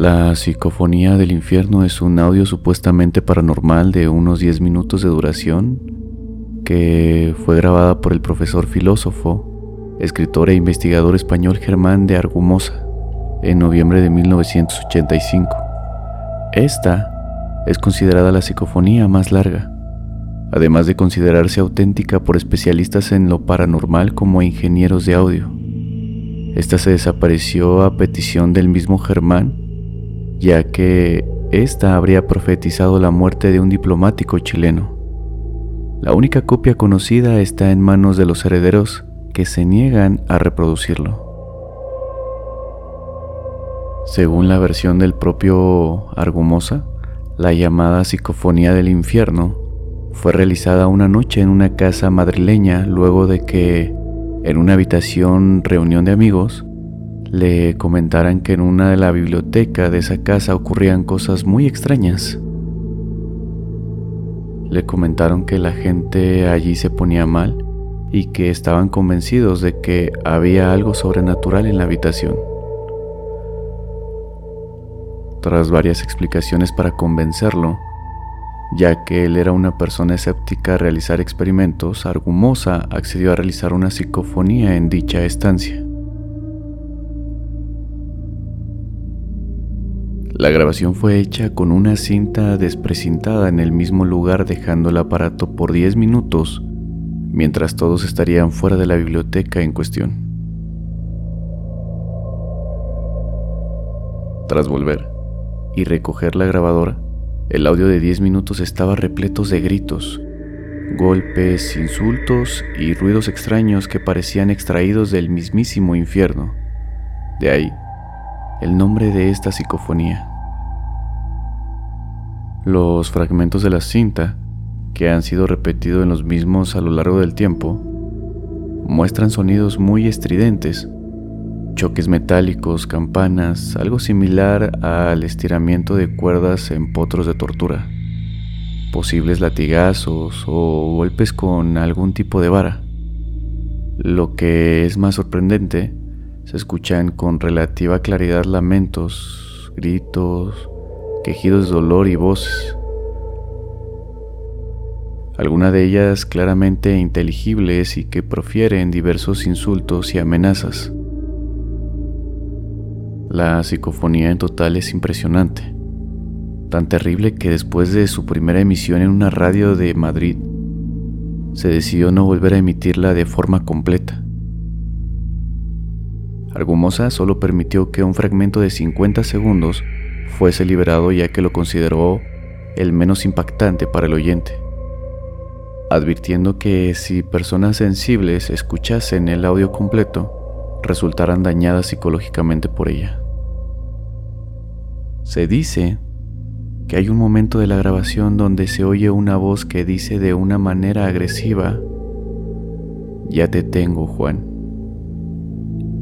La psicofonía del infierno es un audio supuestamente paranormal de unos 10 minutos de duración que fue grabada por el profesor filósofo, escritor e investigador español Germán de Argumosa en noviembre de 1985. Esta es considerada la psicofonía más larga, además de considerarse auténtica por especialistas en lo paranormal como ingenieros de audio. Esta se desapareció a petición del mismo Germán ya que ésta habría profetizado la muerte de un diplomático chileno. La única copia conocida está en manos de los herederos que se niegan a reproducirlo. Según la versión del propio Argumosa, la llamada psicofonía del infierno fue realizada una noche en una casa madrileña luego de que, en una habitación reunión de amigos, le comentaran que en una de la biblioteca de esa casa ocurrían cosas muy extrañas. Le comentaron que la gente allí se ponía mal y que estaban convencidos de que había algo sobrenatural en la habitación. Tras varias explicaciones para convencerlo, ya que él era una persona escéptica a realizar experimentos, Argumosa accedió a realizar una psicofonía en dicha estancia. La grabación fue hecha con una cinta desprecintada en el mismo lugar dejando el aparato por 10 minutos mientras todos estarían fuera de la biblioteca en cuestión. Tras volver y recoger la grabadora, el audio de 10 minutos estaba repleto de gritos, golpes, insultos y ruidos extraños que parecían extraídos del mismísimo infierno. De ahí el nombre de esta psicofonía. Los fragmentos de la cinta, que han sido repetidos en los mismos a lo largo del tiempo, muestran sonidos muy estridentes, choques metálicos, campanas, algo similar al estiramiento de cuerdas en potros de tortura, posibles latigazos o golpes con algún tipo de vara. Lo que es más sorprendente, se escuchan con relativa claridad lamentos, gritos, quejidos de dolor y voces, algunas de ellas claramente inteligibles y que profieren diversos insultos y amenazas. La psicofonía en total es impresionante, tan terrible que después de su primera emisión en una radio de Madrid, se decidió no volver a emitirla de forma completa. Argumosa solo permitió que un fragmento de 50 segundos fuese liberado ya que lo consideró el menos impactante para el oyente, advirtiendo que si personas sensibles escuchasen el audio completo, resultaran dañadas psicológicamente por ella. Se dice que hay un momento de la grabación donde se oye una voz que dice de una manera agresiva, ya te tengo, Juan.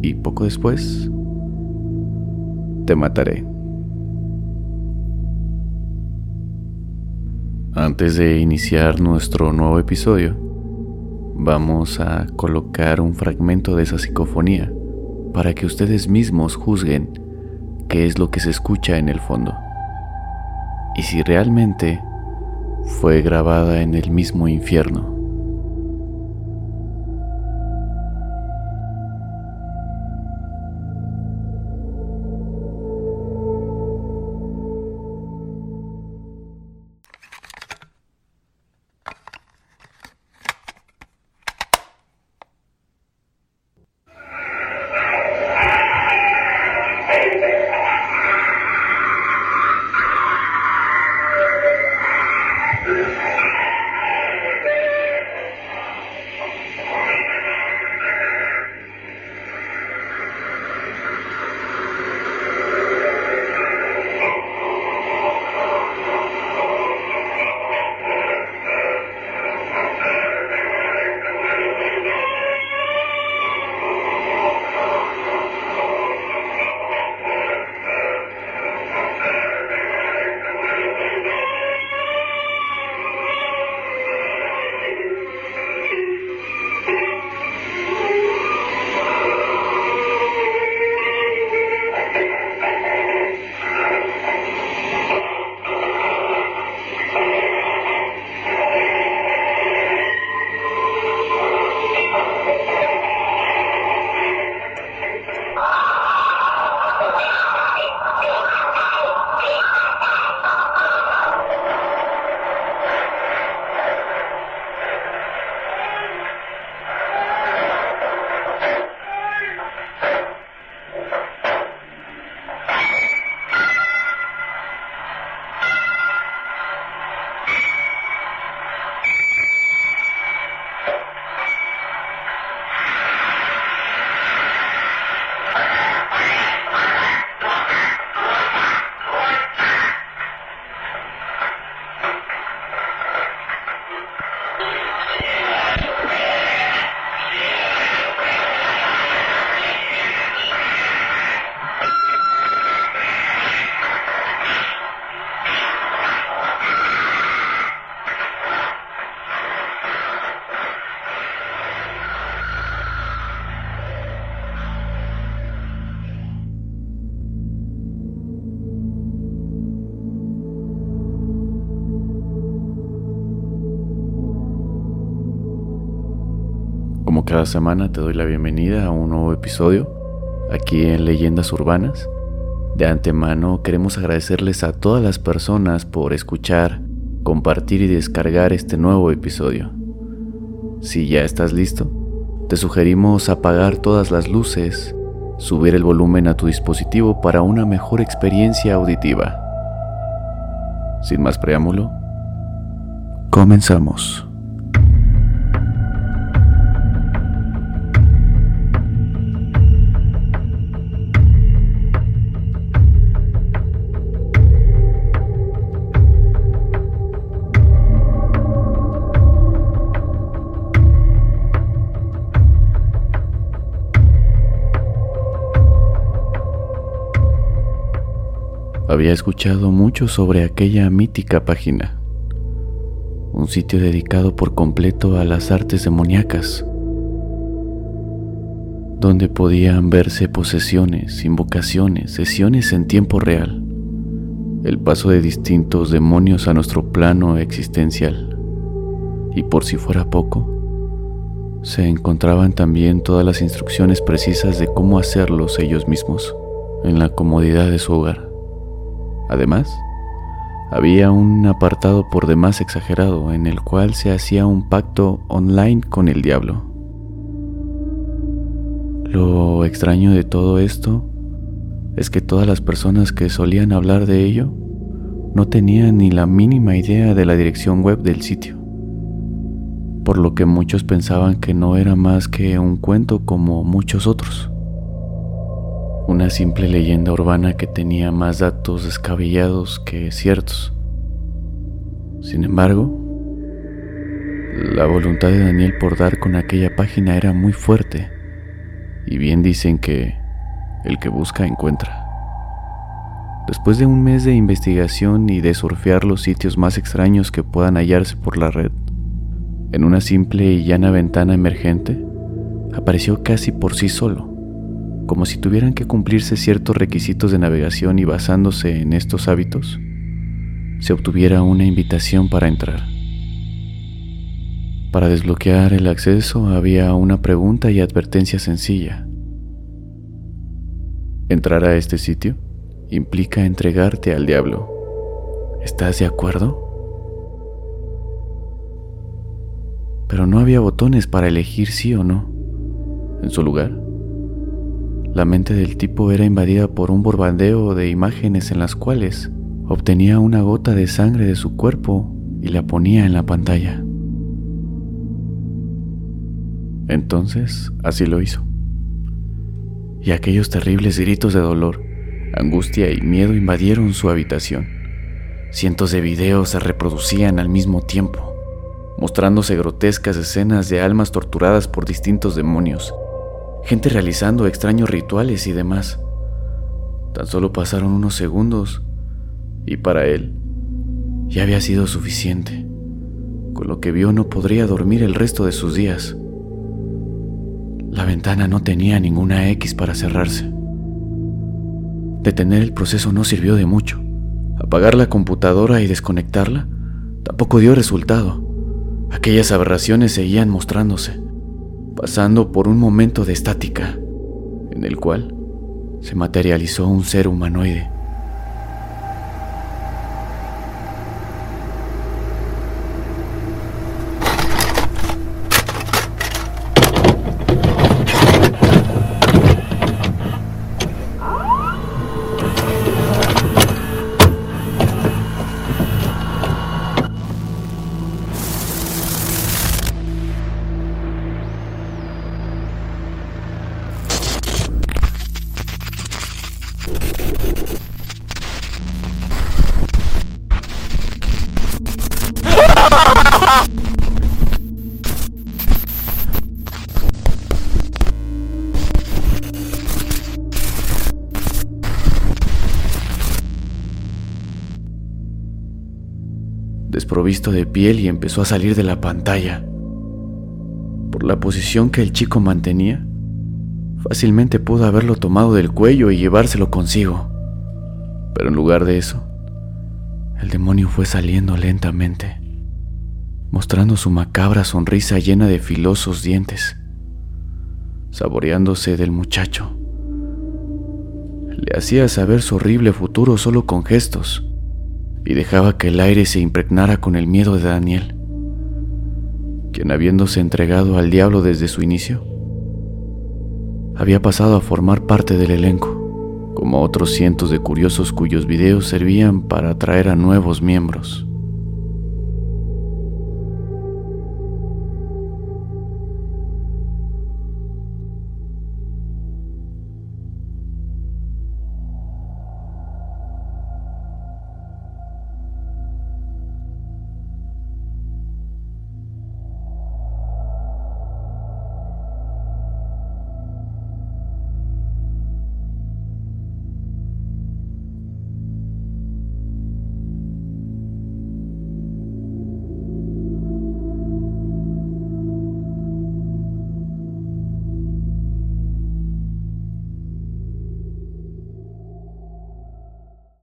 Y poco después, te mataré. Antes de iniciar nuestro nuevo episodio, vamos a colocar un fragmento de esa psicofonía para que ustedes mismos juzguen qué es lo que se escucha en el fondo y si realmente fue grabada en el mismo infierno. Cada semana te doy la bienvenida a un nuevo episodio aquí en Leyendas Urbanas. De antemano queremos agradecerles a todas las personas por escuchar, compartir y descargar este nuevo episodio. Si ya estás listo, te sugerimos apagar todas las luces, subir el volumen a tu dispositivo para una mejor experiencia auditiva. Sin más preámbulo, comenzamos. Había escuchado mucho sobre aquella mítica página, un sitio dedicado por completo a las artes demoníacas, donde podían verse posesiones, invocaciones, sesiones en tiempo real, el paso de distintos demonios a nuestro plano existencial. Y por si fuera poco, se encontraban también todas las instrucciones precisas de cómo hacerlos ellos mismos, en la comodidad de su hogar. Además, había un apartado por demás exagerado en el cual se hacía un pacto online con el diablo. Lo extraño de todo esto es que todas las personas que solían hablar de ello no tenían ni la mínima idea de la dirección web del sitio, por lo que muchos pensaban que no era más que un cuento como muchos otros una simple leyenda urbana que tenía más datos descabellados que ciertos. Sin embargo, la voluntad de Daniel por dar con aquella página era muy fuerte, y bien dicen que el que busca encuentra. Después de un mes de investigación y de surfear los sitios más extraños que puedan hallarse por la red, en una simple y llana ventana emergente, apareció casi por sí solo como si tuvieran que cumplirse ciertos requisitos de navegación y basándose en estos hábitos, se obtuviera una invitación para entrar. Para desbloquear el acceso había una pregunta y advertencia sencilla. Entrar a este sitio implica entregarte al diablo. ¿Estás de acuerdo? Pero no había botones para elegir sí o no. En su lugar, la mente del tipo era invadida por un borbandeo de imágenes en las cuales obtenía una gota de sangre de su cuerpo y la ponía en la pantalla. Entonces, así lo hizo. Y aquellos terribles gritos de dolor, angustia y miedo invadieron su habitación. Cientos de videos se reproducían al mismo tiempo, mostrándose grotescas escenas de almas torturadas por distintos demonios gente realizando extraños rituales y demás. Tan solo pasaron unos segundos y para él ya había sido suficiente. Con lo que vio no podría dormir el resto de sus días. La ventana no tenía ninguna X para cerrarse. Detener el proceso no sirvió de mucho. Apagar la computadora y desconectarla tampoco dio resultado. Aquellas aberraciones seguían mostrándose pasando por un momento de estática, en el cual se materializó un ser humanoide desprovisto de piel y empezó a salir de la pantalla. Por la posición que el chico mantenía, fácilmente pudo haberlo tomado del cuello y llevárselo consigo. Pero en lugar de eso, el demonio fue saliendo lentamente, mostrando su macabra sonrisa llena de filosos dientes, saboreándose del muchacho. Le hacía saber su horrible futuro solo con gestos y dejaba que el aire se impregnara con el miedo de Daniel, quien habiéndose entregado al diablo desde su inicio, había pasado a formar parte del elenco, como otros cientos de curiosos cuyos videos servían para atraer a nuevos miembros.